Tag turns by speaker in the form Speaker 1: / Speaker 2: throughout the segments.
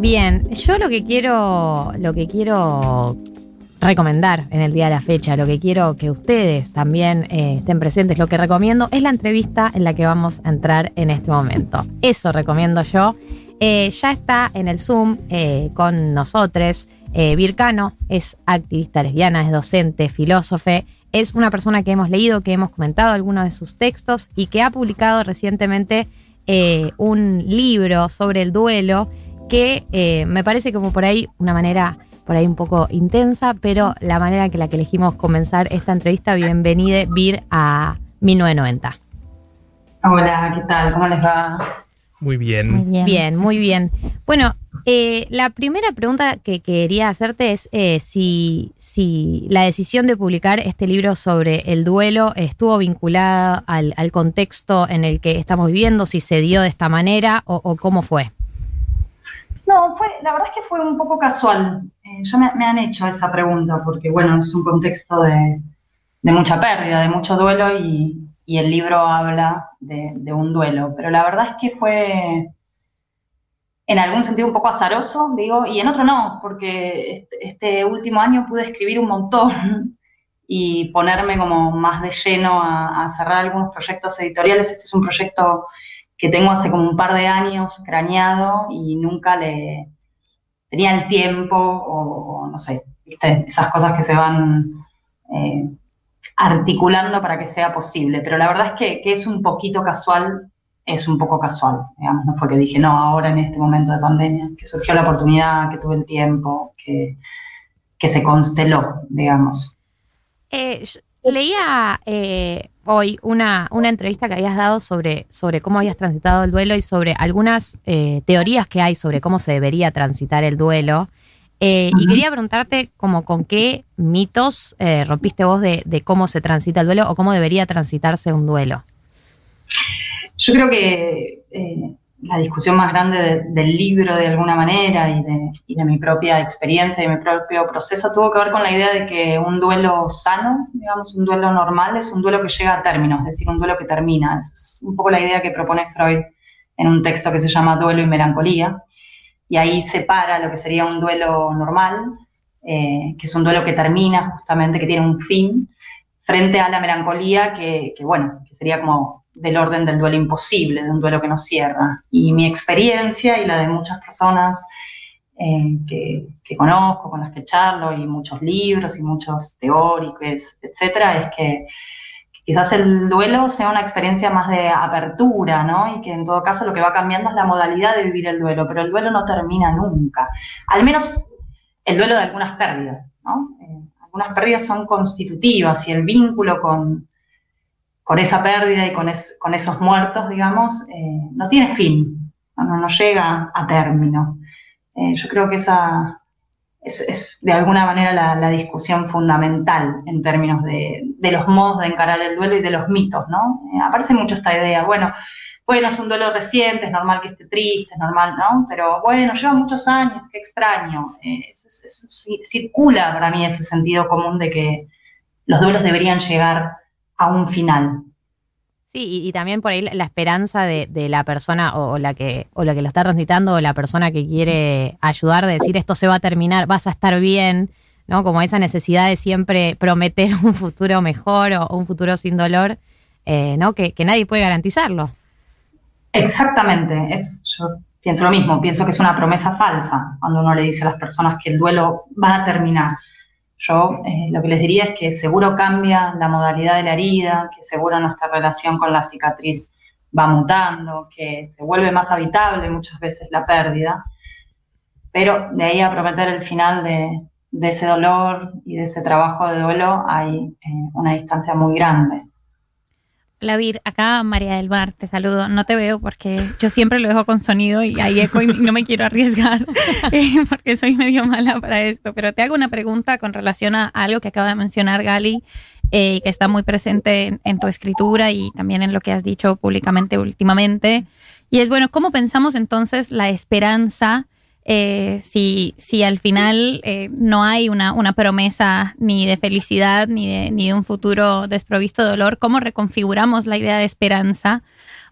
Speaker 1: Bien, yo lo que quiero, lo que quiero recomendar en el día de la fecha, lo que quiero que ustedes también eh, estén presentes, lo que recomiendo es la entrevista en la que vamos a entrar en este momento. Eso recomiendo yo. Eh, ya está en el Zoom eh, con nosotros. Vircano es activista lesbiana, es docente, filósofe. Es una persona que hemos leído, que hemos comentado algunos de sus textos y que ha publicado recientemente un libro sobre el duelo que me parece como por ahí una manera por ahí un poco intensa, pero la manera en que la que elegimos comenzar esta entrevista, bienvenida Vir a 1990.
Speaker 2: Hola, ¿qué tal? ¿Cómo les va?
Speaker 3: Muy bien.
Speaker 1: Muy bien. muy bien. Bueno, eh, la primera pregunta que quería hacerte es eh, si, si, la decisión de publicar este libro sobre el duelo estuvo vinculada al, contexto en el que estamos viviendo, si se dio de esta manera o cómo fue.
Speaker 2: No, fue, la verdad es que fue un poco casual. Eh, yo me, han hecho esa pregunta porque, bueno, es un contexto de, mucha pérdida, de mucho duelo y, el libro habla de, un duelo. Pero la verdad es que fue en algún sentido un poco azaroso, digo, y en otro no, porque este, este último año pude escribir un montón y ponerme como más de lleno a, a cerrar algunos proyectos editoriales. Este es un proyecto que tengo hace como un par de años craneado y nunca le tenía el tiempo o, no sé, esas cosas que se van eh, articulando para que sea posible. Pero la verdad es que, que, es un poquito casual, es un poco casual, digamos, no fue que dije, no, ahora en este momento de pandemia, que surgió la oportunidad, que tuve el tiempo, que, que se consteló, digamos.
Speaker 1: Eh, leía eh, hoy una, una entrevista que habías dado sobre, sobre cómo habías transitado el duelo y sobre algunas eh, teorías que hay sobre cómo se debería transitar el duelo. Eh, y quería preguntarte como con qué mitos eh, rompiste vos de, de, cómo se transita el duelo o cómo debería transitarse un duelo.
Speaker 2: Yo creo que la discusión más grande del libro de alguna manera y de, mi propia experiencia y mi propio proceso tuvo que ver con la idea de que un duelo sano, digamos, un duelo normal, es un duelo que llega a término, es decir, un duelo que termina. Es un poco la idea que propone Freud en un texto que se llama Duelo y Melancolía. Y ahí separa lo que sería un duelo normal, eh, que es un duelo que termina justamente, que tiene un fin, frente a la melancolía, que, que bueno, que sería como del orden del duelo imposible, de un duelo que no cierra. Y mi experiencia y la de muchas personas eh, que, conozco, con las que charlo, y muchos libros y muchos teóricos, etcétera, es que, quizás el duelo sea una experiencia más de apertura, ¿no? Y que en todo caso lo que va cambiando es la modalidad de vivir el duelo, pero el duelo no termina nunca. Al menos el duelo de algunas pérdidas, ¿no? Eh, algunas pérdidas son constitutivas y el vínculo con, con esa pérdida y con, esos muertos, digamos, eh, no tiene fin, no, llega a término. Eh, yo creo que esa es, de alguna manera la, discusión fundamental en términos de, los modos de encarar el duelo y de los mitos, ¿no? Eh, aparece mucho esta idea, bueno, bueno, es un duelo reciente, es normal que esté triste, es normal, ¿no? Pero bueno, lleva muchos años, qué extraño. circula para mí ese sentido común de que los duelos deberían llegar a un final.
Speaker 1: Sí, y, también por ahí la esperanza de, la persona o, la que, o la que lo está transitando o la persona que quiere ayudar de decir esto se va a terminar, vas a estar bien, ¿no? Como esa necesidad de siempre prometer un futuro mejor o un futuro sin dolor, eh, ¿no? Que, que, nadie puede garantizarlo.
Speaker 2: Exactamente, es, yo pienso lo mismo, pienso que es una promesa falsa cuando uno le dice a las personas que el duelo va a terminar. Yo eh, lo que les diría es que seguro cambia la modalidad de la herida, que seguro nuestra relación con la cicatriz va mutando, que se vuelve más habitable muchas veces la pérdida, pero de ahí a prometer el final de, ese dolor y de ese trabajo de duelo hay eh, una distancia muy grande.
Speaker 4: Hola Vir, acá María del Bar, te saludo. No te veo porque yo siempre lo dejo con sonido y hay eco y no me quiero arriesgar eh, porque soy medio mala para esto. Pero te hago una pregunta con relación a algo que acaba de mencionar Gali, eh, que está muy presente en, tu escritura y también en lo que has dicho públicamente últimamente. Y es bueno, ¿cómo pensamos entonces la esperanza? Eh, si, si al final eh, no hay una, una, promesa ni de felicidad ni de, ni de un futuro desprovisto de dolor, ¿cómo reconfiguramos la idea de esperanza?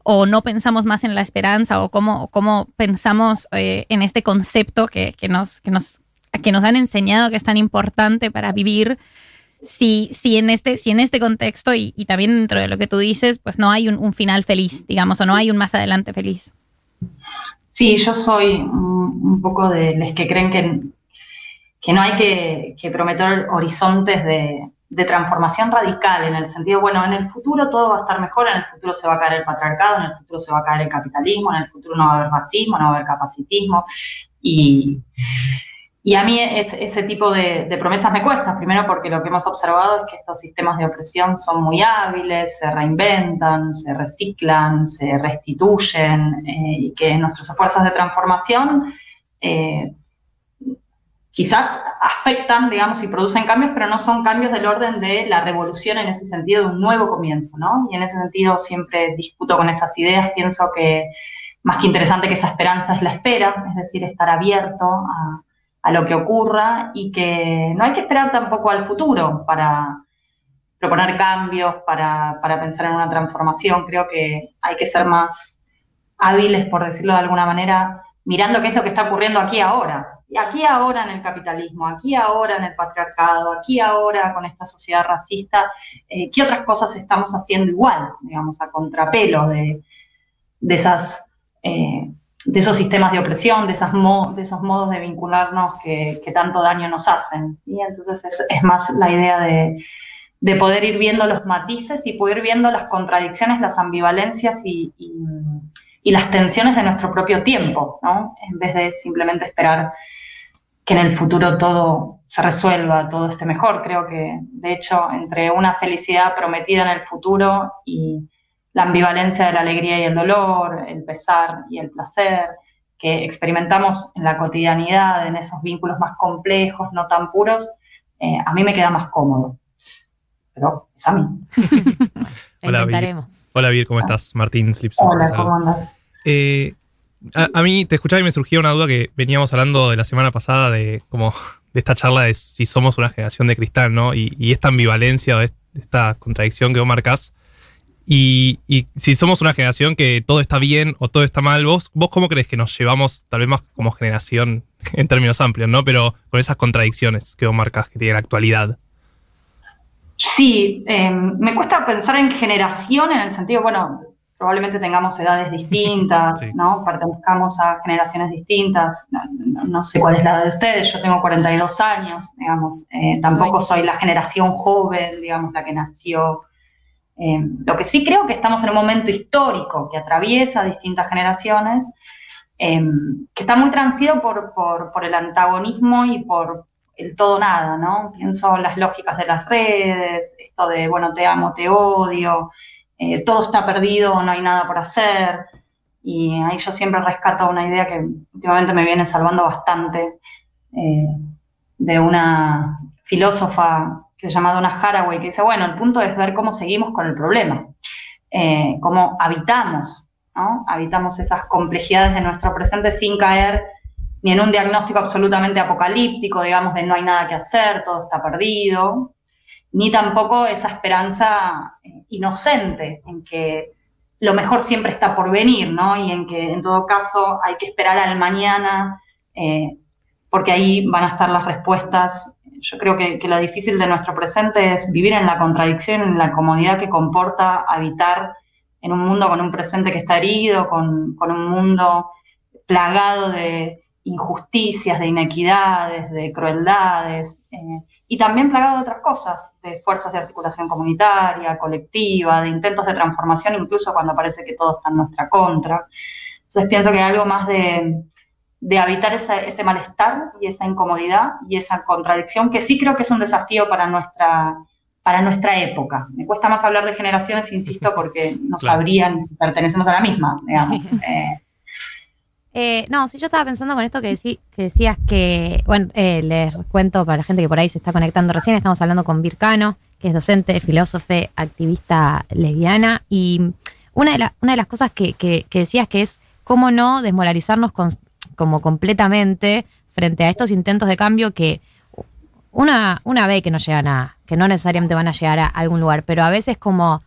Speaker 4: o no pensamos más en la esperanza o cómo, cómo pensamos eh, en este concepto que, que, nos, que, nos, que nos han enseñado que es tan importante para vivir. Si, si, en, este, si en este contexto y, y también dentro de lo que tú dices, pues no hay un, un, final feliz, digamos, o no hay un más adelante feliz.
Speaker 2: Sí, yo soy un, poco de los que creen que, que no hay que, que prometer horizontes de, de transformación radical, en el sentido, bueno, en el futuro todo va a estar mejor, en el futuro se va a caer el patriarcado, en el futuro se va a caer el capitalismo, en el futuro no va a haber racismo, no va a haber capacitismo. Y, y a mí es, ese tipo de, de, promesas me cuesta, primero porque lo que hemos observado es que estos sistemas de opresión son muy hábiles, se reinventan, se reciclan, se restituyen, eh, y que nuestros esfuerzos de transformación... Eh, quizás afectan, digamos, y producen cambios, pero no son cambios del orden de la revolución en ese sentido, de un nuevo comienzo, ¿no? Y en ese sentido siempre discuto con esas ideas, pienso que más que interesante que esa esperanza es la espera, es decir, estar abierto a, a lo que ocurra y que no hay que esperar tampoco al futuro para proponer cambios, para, para pensar en una transformación. Creo que hay que ser más hábiles, por decirlo de alguna manera, mirando qué es lo que está ocurriendo aquí ahora, aquí ahora en el capitalismo, aquí ahora en el patriarcado, aquí ahora con esta sociedad racista, eh, ¿qué otras cosas estamos haciendo igual, digamos, a contrapelo de, de esas, eh, de esos sistemas de opresión, de, esas de esos modos de vincularnos que, que tanto daño nos hacen? ¿sí? Entonces es, es, más la idea de, de, poder ir viendo los matices y poder ir viendo las contradicciones, las ambivalencias y, y, y las tensiones de nuestro propio tiempo, ¿no? En vez de simplemente esperar que en el futuro todo se resuelva, todo esté mejor. Creo que, de hecho, entre una felicidad prometida en el futuro y la ambivalencia de la alegría y el dolor, el pesar y el placer, que experimentamos en la cotidianidad, en esos vínculos más complejos, no tan puros, eh, a mí me queda más cómodo. Pero es a mí.
Speaker 3: Hola, Vir. Hola, Vir, ¿cómo estás? Martín Slipson.
Speaker 2: Hola, ¿cómo andas?
Speaker 3: Eh, a, a, mí te escuchaba y me surgía una duda que veníamos hablando de la semana pasada de como de esta charla de si somos una generación de cristal, ¿no? Y, y esta ambivalencia o esta contradicción que vos marcás. Y, y, si somos una generación que todo está bien o todo está mal, ¿vos, vos cómo crees que nos llevamos, tal vez más como generación en términos amplios, ¿no? Pero con esas contradicciones que vos marcas que tiene la actualidad.
Speaker 2: Sí, eh, me cuesta pensar en generación en el sentido, bueno, probablemente tengamos edades distintas, sí. ¿no? Pertenezcamos a generaciones distintas. No, no, no, sé cuál es la edad de ustedes, yo tengo 42 años, digamos. Eh, tampoco soy la generación joven, digamos, la que nació. Eh, lo que sí creo que estamos en un momento histórico que atraviesa distintas generaciones, eh, que está muy transido por, por, el antagonismo y por el todo nada, ¿no? Pienso las lógicas de las redes, esto de, bueno, te amo, te odio, eh, todo está perdido, no hay nada por hacer. Y ahí yo siempre rescato una idea que últimamente me viene salvando bastante, de una filósofa que se llama Donna Haraway, que dice, bueno, el punto es ver cómo seguimos con el problema, eh, cómo habitamos, ¿no? habitamos esas complejidades de nuestro presente sin caer ni en un diagnóstico absolutamente apocalíptico, digamos, de no hay nada que hacer, todo está perdido, ni tampoco esa esperanza inocente en que lo mejor siempre está por venir, ¿no? Y en que en todo caso hay que esperar al mañana, eh, porque ahí van a estar las respuestas. Yo creo que, que, lo difícil de nuestro presente es vivir en la contradicción, en la comodidad que comporta habitar en un mundo con un presente que está herido, con, con un mundo plagado de injusticias, de inequidades, de crueldades. Eh, y también plagado de otras cosas, de esfuerzos de articulación comunitaria, colectiva, de intentos de transformación, incluso cuando parece que todo está en nuestra contra. Entonces pienso que algo más de, de habitar esa, ese malestar y esa incomodidad y esa contradicción que sí creo que es un desafío para nuestra, para nuestra época. Me cuesta más hablar de generaciones, insisto, porque no claro. sabrían si pertenecemos a la misma, digamos. Eh,
Speaker 1: eh, no, sí, yo estaba pensando con esto que, decí, que decías que, bueno, eh, les cuento para la gente que por ahí se está conectando recién, estamos hablando con Vircano, que es docente, filósofe, activista lesbiana, y una de, la, una de las cosas que, que, que, decías que es cómo no desmoralizarnos con, como completamente frente a estos intentos de cambio que una, una ve que no llegan a, que no necesariamente van a llegar a algún lugar, pero a veces como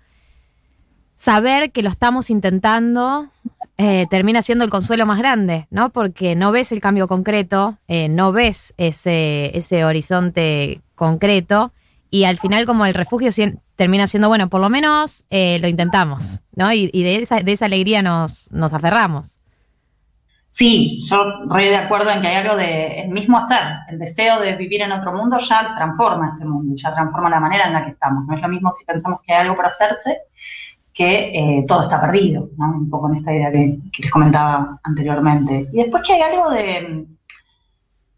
Speaker 1: saber que lo estamos intentando eh, termina siendo el consuelo más grande, ¿no? Porque no ves el cambio concreto, eh, no ves ese, ese horizonte concreto y al final como el refugio termina siendo, bueno, por lo menos eh, lo intentamos, ¿no? Y, de, esa, de esa alegría nos, nos aferramos.
Speaker 2: Sí, yo re de acuerdo en que hay algo de el mismo hacer, el deseo de vivir en otro mundo ya transforma este mundo, ya transforma la manera en la que estamos. No es lo mismo si pensamos que hay algo por hacerse que eh, todo está perdido, ¿no? un poco en esta idea que, les comentaba anteriormente. Y después que hay algo de,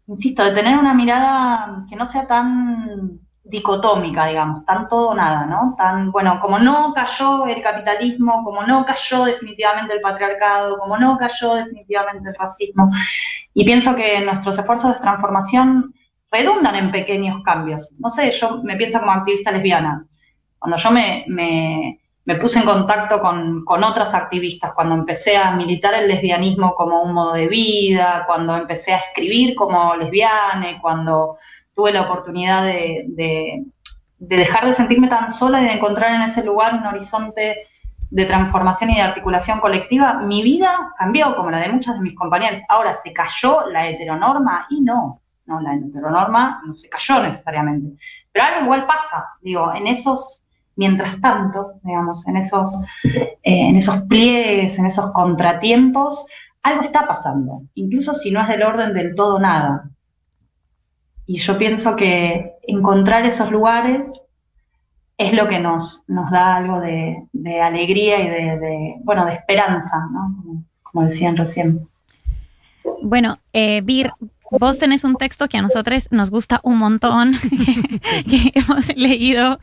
Speaker 2: insisto, de tener una mirada que no sea tan dicotómica, digamos, tan todo o nada, ¿no? Tan, bueno, como no cayó el capitalismo, como no cayó definitivamente el patriarcado, como no cayó definitivamente el racismo. Y pienso que nuestros esfuerzos de transformación redundan en pequeños cambios. No sé, yo me pienso como activista lesbiana. Cuando yo me, me puse en contacto con, otras activistas cuando empecé a militar el lesbianismo como un modo de vida, cuando empecé a escribir como lesbiana, cuando tuve la oportunidad de, dejar de sentirme tan sola y de encontrar en ese lugar un horizonte de transformación y de articulación colectiva, mi vida cambió como la de muchas de mis compañeros. Ahora, ¿se cayó la heteronorma? Y no, no, la heteronorma no se cayó necesariamente. Pero algo igual pasa, digo, en esos Mientras tanto, digamos, en esos, eh, en esos pliegues, en esos contratiempos, algo está pasando, incluso si no es del orden del todo nada. Y yo pienso que encontrar esos lugares es lo que nos, nos da algo de, alegría y de, bueno, de esperanza, ¿no? como, decían recién.
Speaker 4: Bueno, eh, Vir, Vos tenés un texto que a nosotros nos gusta un montón, que, hemos leído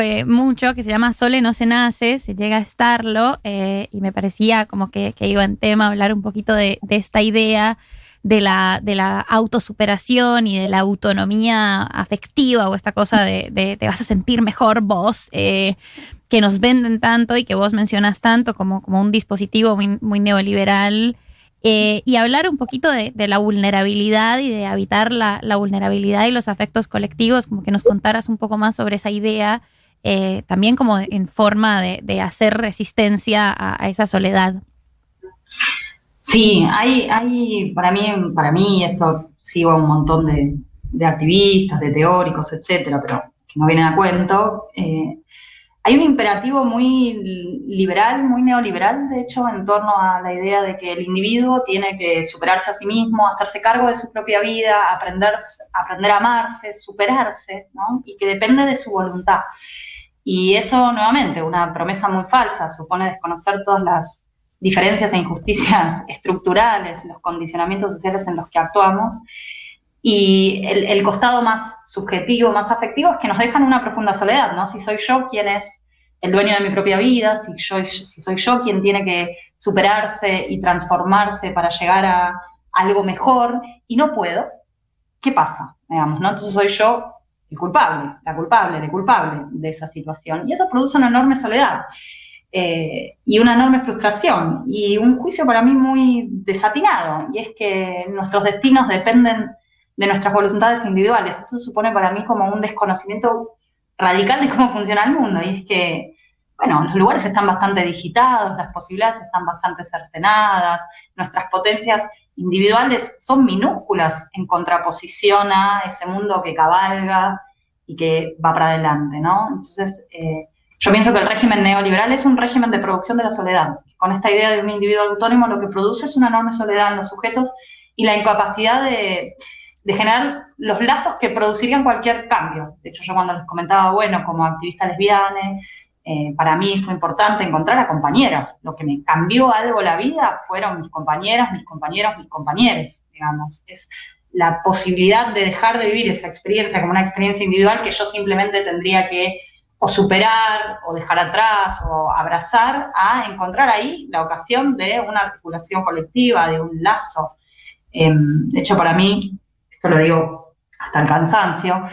Speaker 4: eh, mucho, que se llama Sole no se nace, se llega a estarlo, eh, y me parecía como que, iba en tema hablar un poquito de, esta idea de la, de la autosuperación y de la autonomía afectiva o esta cosa de, te vas a sentir mejor vos, eh, que nos venden tanto y que vos mencionas tanto como, como un dispositivo muy neoliberal. Eh, y hablar un poquito de, la vulnerabilidad y de habitar la, vulnerabilidad y los afectos colectivos, como que nos contaras un poco más sobre esa idea, eh, también como en forma de, hacer resistencia a, esa soledad.
Speaker 2: Sí, hay, hay para mí, para mí esto sigo a un montón de, activistas, de teóricos, etcétera, pero que no vienen a cuento. Eh, hay un imperativo muy liberal, muy neoliberal, de hecho, en torno a la idea de que el individuo tiene que superarse a sí mismo, hacerse cargo de su propia vida, aprender, aprender a amarse, superarse, ¿no? y que depende de su voluntad. Y eso, nuevamente, una promesa muy falsa, supone desconocer todas las diferencias e injusticias estructurales, los condicionamientos sociales en los que actuamos. Y el, costado más subjetivo, más afectivo, es que nos dejan una profunda soledad, ¿no? Si soy yo quien es el dueño de mi propia vida, si, yo, si soy yo quien tiene que superarse y transformarse para llegar a algo mejor y no puedo, ¿qué pasa? Digamos, ¿no? Entonces soy yo el culpable, la culpable, el culpable de esa situación. Y eso produce una enorme soledad eh, y una enorme frustración y un juicio para mí muy desatinado. Y es que nuestros destinos dependen de nuestras voluntades individuales. Eso supone para mí como un desconocimiento radical de cómo funciona el mundo. Y es que, bueno, los lugares están bastante digitados, las posibilidades están bastante cercenadas, nuestras potencias individuales son minúsculas en contraposición a ese mundo que cabalga y que va para adelante, ¿no? Entonces, eh, yo pienso que el régimen neoliberal es un régimen de producción de la soledad. Con esta idea de un individuo autónomo lo que produce es una enorme soledad en los sujetos y la incapacidad de, de generar los lazos que producirían cualquier cambio. De hecho, yo cuando les comentaba, bueno, como activista lesbiana, eh, para mí fue importante encontrar a compañeras. Lo que me cambió algo la vida fueron mis compañeras, mis compañeros, mis compañeros, digamos. Es la posibilidad de dejar de vivir esa experiencia como una experiencia individual que yo simplemente tendría que o superar o dejar atrás o abrazar a encontrar ahí la ocasión de una articulación colectiva, de un lazo. Em, de hecho, para mí, esto lo digo hasta el cansancio,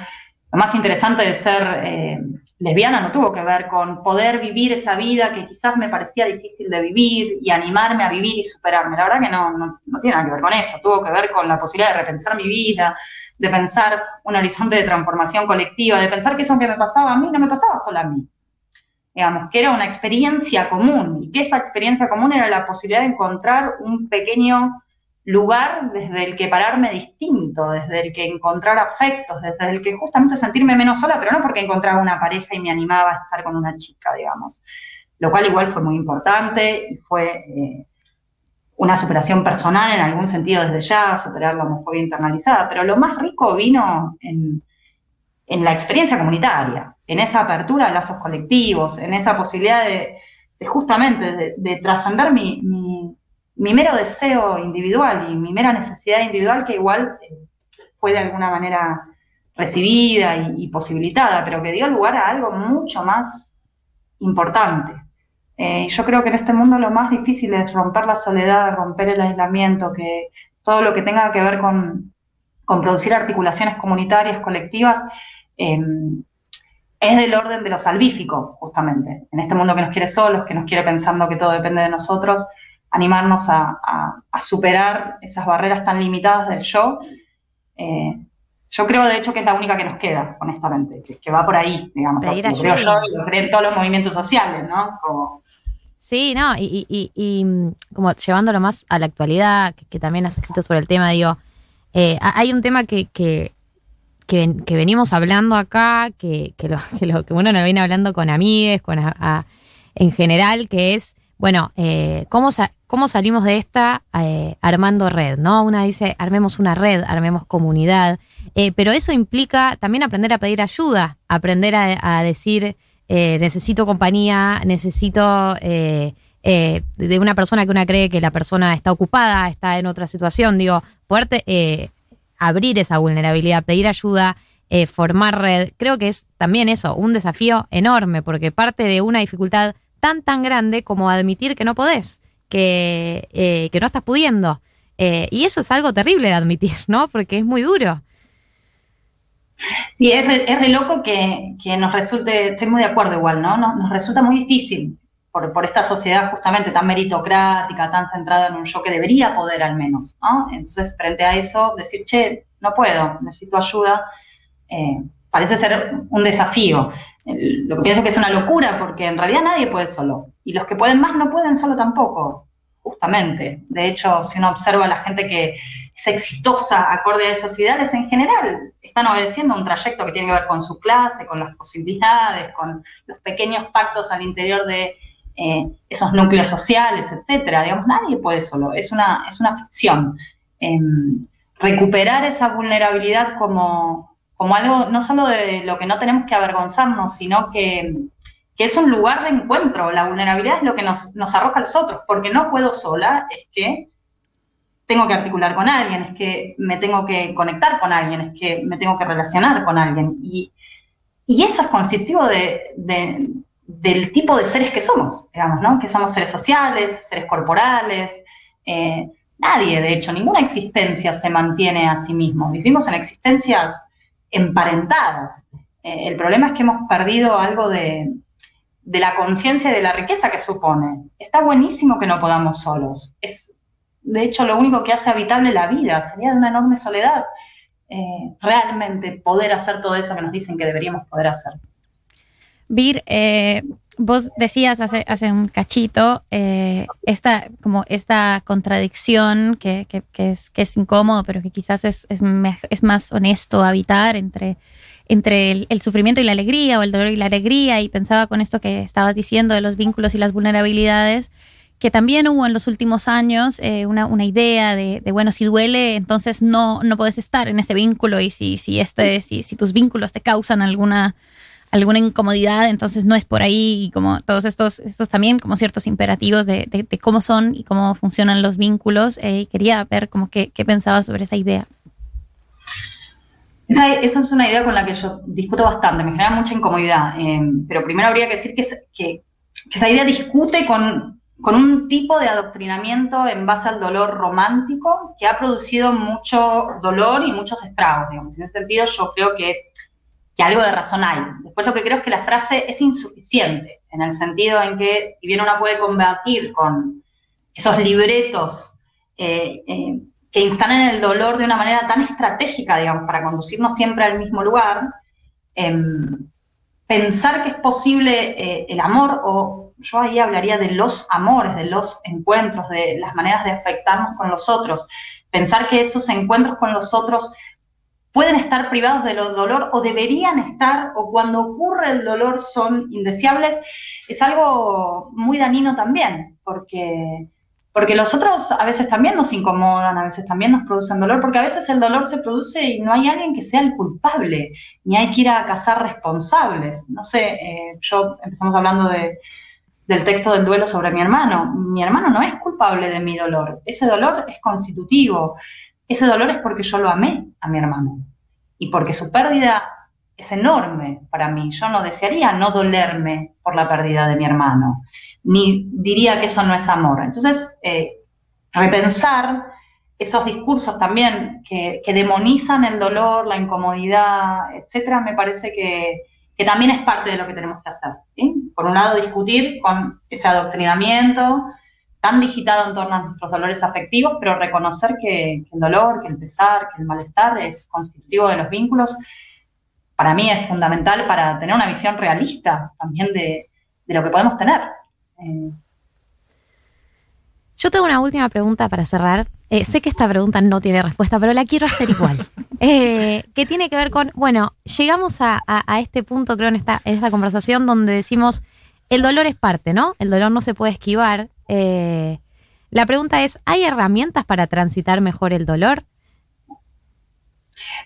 Speaker 2: lo más interesante de ser eh, lesbiana no tuvo que ver con poder vivir esa vida que quizás me parecía difícil de vivir y animarme a vivir y superarme. La verdad que no, no, tiene nada que ver con eso, tuvo que ver con la posibilidad de repensar mi vida, de pensar un horizonte de transformación colectiva, de pensar que eso que me pasaba a mí no me pasaba solo a mí. digamos, que era una experiencia común y que esa experiencia común era la posibilidad de encontrar un pequeño lugar desde el que pararme distinto, desde el que encontrar afectos, desde el que justamente sentirme menos sola, pero no porque encontraba una pareja y me animaba a estar con una chica, digamos, lo cual igual fue muy importante y fue eh, una superación personal en algún sentido desde ya, superar la homofobia internalizada, pero lo más rico vino en, en la experiencia comunitaria, en esa apertura a lazos colectivos, en esa posibilidad de, justamente de, trascender mi, mero deseo individual y mi mera necesidad individual que igual eh, fue de alguna manera recibida y, posibilitada, pero que dio lugar a algo mucho más importante. Eh, yo creo que en este mundo lo más difícil es romper la soledad, romper el aislamiento, que todo lo que tenga que ver con, producir articulaciones comunitarias, colectivas, Em, es del orden de lo salvífico, justamente. En este mundo que nos quiere solos, que nos quiere pensando que todo depende de nosotros, animarnos a, superar esas barreras tan limitadas del yo. Eh, yo creo, de hecho, que es la única que nos queda, honestamente, que, va por ahí, digamos. lo creo yo lo creen todos los movimientos sociales, ¿no?
Speaker 1: Sí, no, y, mm, como llevándolo más a la actualidad, que, también has escrito sobre el tema, digo, eh, hay un tema que, que, venimos hablando acá, que, que, lo, que, lo, que uno nos viene hablando con amigues, con en general, que es, bueno, eh, ¿cómo, ¿cómo salimos de esta eh, armando red? ¿no? Una dice, armemos una red, armemos comunidad, eh, pero eso implica también aprender a pedir ayuda, aprender a, decir, necesito compañía, necesito... de una persona que una cree que la persona está ocupada, está en otra situación, digo, fuerte abrir esa vulnerabilidad, pedir ayuda, eh, formar red. Creo que es también eso, un desafío enorme, porque parte de una dificultad tan, tan grande como admitir que no podés, que, eh, que no estás pudiendo. Eh, y eso es algo terrible de admitir, ¿no? Porque es muy duro.
Speaker 2: Sí, es re, es re loco que, que, nos resulte, estoy muy de acuerdo igual, ¿no? Nos, resulta muy difícil por, esta sociedad justamente tan meritocrática, tan centrada en un yo que debería poder al menos, ¿no? Entonces, frente a eso, decir, che, no puedo, necesito ayuda, eh, parece ser un desafío. Lo que pienso que es una locura, porque en realidad nadie puede solo. Y los que pueden más no pueden solo tampoco, justamente. De hecho, si uno observa a la gente que es exitosa acorde a esos ideales, en general están obedeciendo un trayecto que tiene que ver con su clase, con las posibilidades, con los pequeños pactos al interior de eh, esos núcleos sociales, etcétera. Digamos, nadie puede solo, es una, es una ficción. Em, recuperar esa vulnerabilidad como, como algo no solo de lo que no tenemos que avergonzarnos, sino que, que es un lugar de encuentro. La vulnerabilidad es lo que nos, nos arroja a los otros, porque no puedo sola, es que tengo que articular con alguien, es que me tengo que conectar con alguien, es que me tengo que relacionar con alguien. Y, y eso es constitutivo de, del tipo de seres que somos, digamos, ¿no? Que somos seres sociales, seres corporales. Eh, nadie, de hecho, ninguna existencia se mantiene a sí mismo. Vivimos en existencias emparentadas. Eh, el problema es que hemos perdido algo de, de la conciencia y de la riqueza que supone. Está buenísimo que no podamos solos. Es, de hecho, lo único que hace habitable la vida. Sería de una enorme soledad eh, realmente poder hacer todo eso que nos dicen que deberíamos poder hacer.
Speaker 4: Vir, eh, vos decías hace, hace un cachito eh, esta, como esta contradicción que, es, que es incómodo, pero que quizás es, es, más honesto habitar entre, entre el, sufrimiento y la alegría o el dolor y la alegría. Y pensaba con esto que estabas diciendo de los vínculos y las vulnerabilidades, que también hubo en los últimos años eh, una, una, idea de, de, bueno, si duele, entonces no, no puedes estar en ese vínculo y si, si, este, si, si tus vínculos te causan alguna alguna incomodidad, entonces no es por ahí, y como todos estos, estos también como ciertos imperativos de, cómo son y cómo funcionan los vínculos. Eh, quería ver como qué, qué pensabas sobre esa idea.
Speaker 2: Esa, es una idea con la que yo discuto bastante, me genera mucha incomodidad, eh, pero primero habría que decir que, que, esa idea discute con, con, un tipo de adoctrinamiento en base al dolor romántico que ha producido mucho dolor y muchos estragos, digamos. En ese sentido yo creo que que algo de razón hay. Después lo que creo es que la frase es insuficiente, en el sentido en que si bien uno puede combatir con esos libretos eh, eh, que instalan el dolor de una manera tan estratégica, digamos, para conducirnos siempre al mismo lugar, em, pensar que es posible eh, el amor, o yo ahí hablaría de los amores, de los encuentros, de las maneras de afectarnos con los otros, pensar que esos encuentros con los otros pueden estar privados del dolor o deberían estar, o cuando ocurre el dolor son indeseables, es algo muy dañino también, porque porque los otros a veces también nos incomodan, a veces también nos producen dolor, porque a veces el dolor se produce y no hay alguien que sea el culpable, ni hay que ir a cazar responsables. No sé, eh, yo empezamos hablando de, del texto del duelo sobre mi hermano. Mi hermano no es culpable de mi dolor, ese dolor es constitutivo, ese dolor es porque yo lo amé a mi hermano y porque su pérdida es enorme para mí. Yo no desearía no dolerme por la pérdida de mi hermano ni diría que eso no es amor. Entonces, eh, repensar esos discursos también que, demonizan el dolor, la incomodidad, etcétera, me parece que, también es parte de lo que tenemos que hacer. Por un lado, discutir con ese adoctrinamiento tan digitado en torno a nuestros dolores afectivos, pero reconocer que, el dolor, que el pesar, que el malestar es constitutivo de los vínculos, para mí es fundamental para tener una visión realista también de, de lo que podemos tener.
Speaker 1: Yo tengo una última pregunta para cerrar. Eh, sé que esta pregunta no tiene respuesta, pero la quiero hacer igual. Eh, que tiene que ver con, bueno, llegamos a, este punto, creo, en esta, esta, conversación donde decimos, el dolor es parte, ¿no? El dolor no se puede esquivar. Eh, la pregunta es, ¿hay herramientas para transitar mejor el dolor?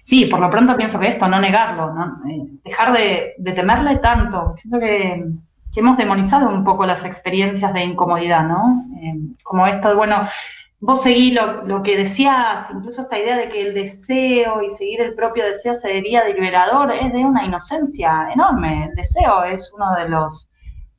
Speaker 2: Sí, por lo pronto pienso que esto, no negarlo, ¿no? dejar de, temerle tanto. Pienso que que hemos demonizado un poco las experiencias de incomodidad, ¿no? Eh, como esto, bueno, vos seguí lo, que decías, incluso esta idea de que el deseo y seguir el propio deseo sería liberador, es de una inocencia enorme. El deseo es uno de los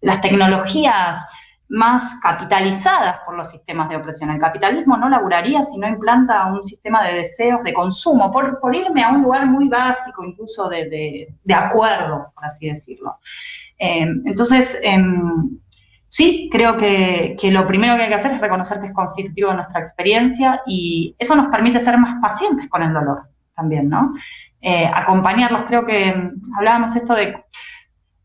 Speaker 2: las tecnologías más capitalizadas por los sistemas de opresión. El capitalismo no laburaría si no implanta un sistema de deseos de consumo, por, por irme a un lugar muy básico, incluso de, de acuerdo, por así decirlo. Em, entonces, em, sí, creo que, lo primero que hay que hacer es reconocer que es constitutivo de nuestra experiencia y eso nos permite ser más pacientes con el dolor también, ¿no? Eh, acompañarlos, creo que em, hablábamos esto de,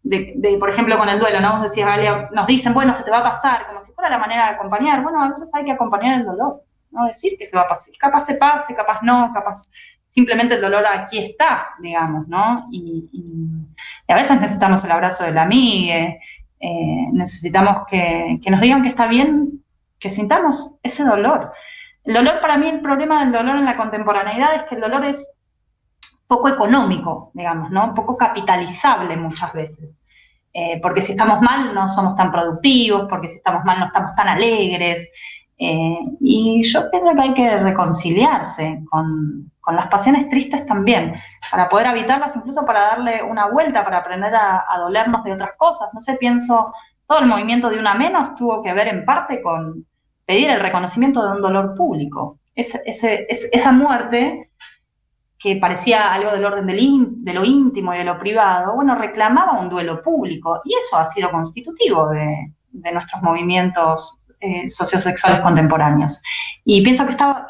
Speaker 2: de, por ejemplo, con el duelo, ¿no? Vos decías, nos dicen, bueno, se te va a pasar, como si fuera la manera de acompañar. Bueno, a veces hay que acompañar el dolor, no decir que se va a pasar. Capaz se pase, capaz no, capaz simplemente el dolor aquí está, digamos, ¿no? Y, a veces necesitamos el abrazo de la amiga, eh, necesitamos que, nos digan que está bien, que sintamos ese dolor. El dolor, para mí, el problema del dolor en la contemporaneidad es que el dolor es poco económico, digamos, ¿no? Poco capitalizable muchas veces. Eh, porque si estamos mal no somos tan productivos, porque si estamos mal no estamos tan alegres, eh, y yo pienso que hay que reconciliarse con, las pasiones tristes también, para poder evitarlas, incluso para darle una vuelta, para aprender a, dolernos de otras cosas. No sé, pienso, todo el movimiento de una menos tuvo que ver en parte con pedir el reconocimiento de un dolor público. esa muerte que parecía algo del orden de lo íntimo y de lo privado, bueno, reclamaba un duelo público y eso ha sido constitutivo de, de nuestros movimientos eh, sociosexuales contemporáneos. Y pienso que, estaba,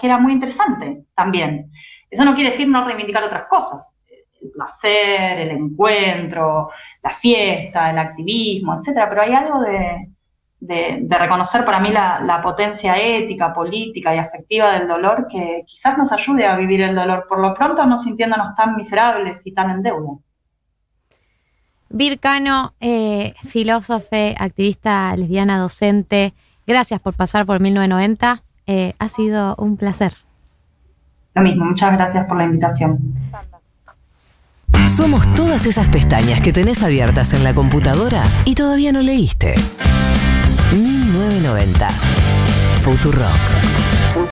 Speaker 2: que, era muy interesante también. Eso no quiere decir no reivindicar otras cosas. El placer, el encuentro, la fiesta, el activismo, etcétera, pero hay algo de, de, reconocer para mí la, la, potencia ética, política y afectiva del dolor que quizás nos ayude a vivir el dolor, por lo pronto no sintiéndonos tan miserables y tan en deuda.
Speaker 1: Vircano, eh, filósofe, activista lesbiana, docente, gracias por pasar por 1990. Eh, ha sido un placer.
Speaker 2: Lo mismo, muchas gracias por la invitación.
Speaker 5: Somos todas esas pestañas que tenés abiertas en la computadora y todavía no leíste. 1990. Futurock.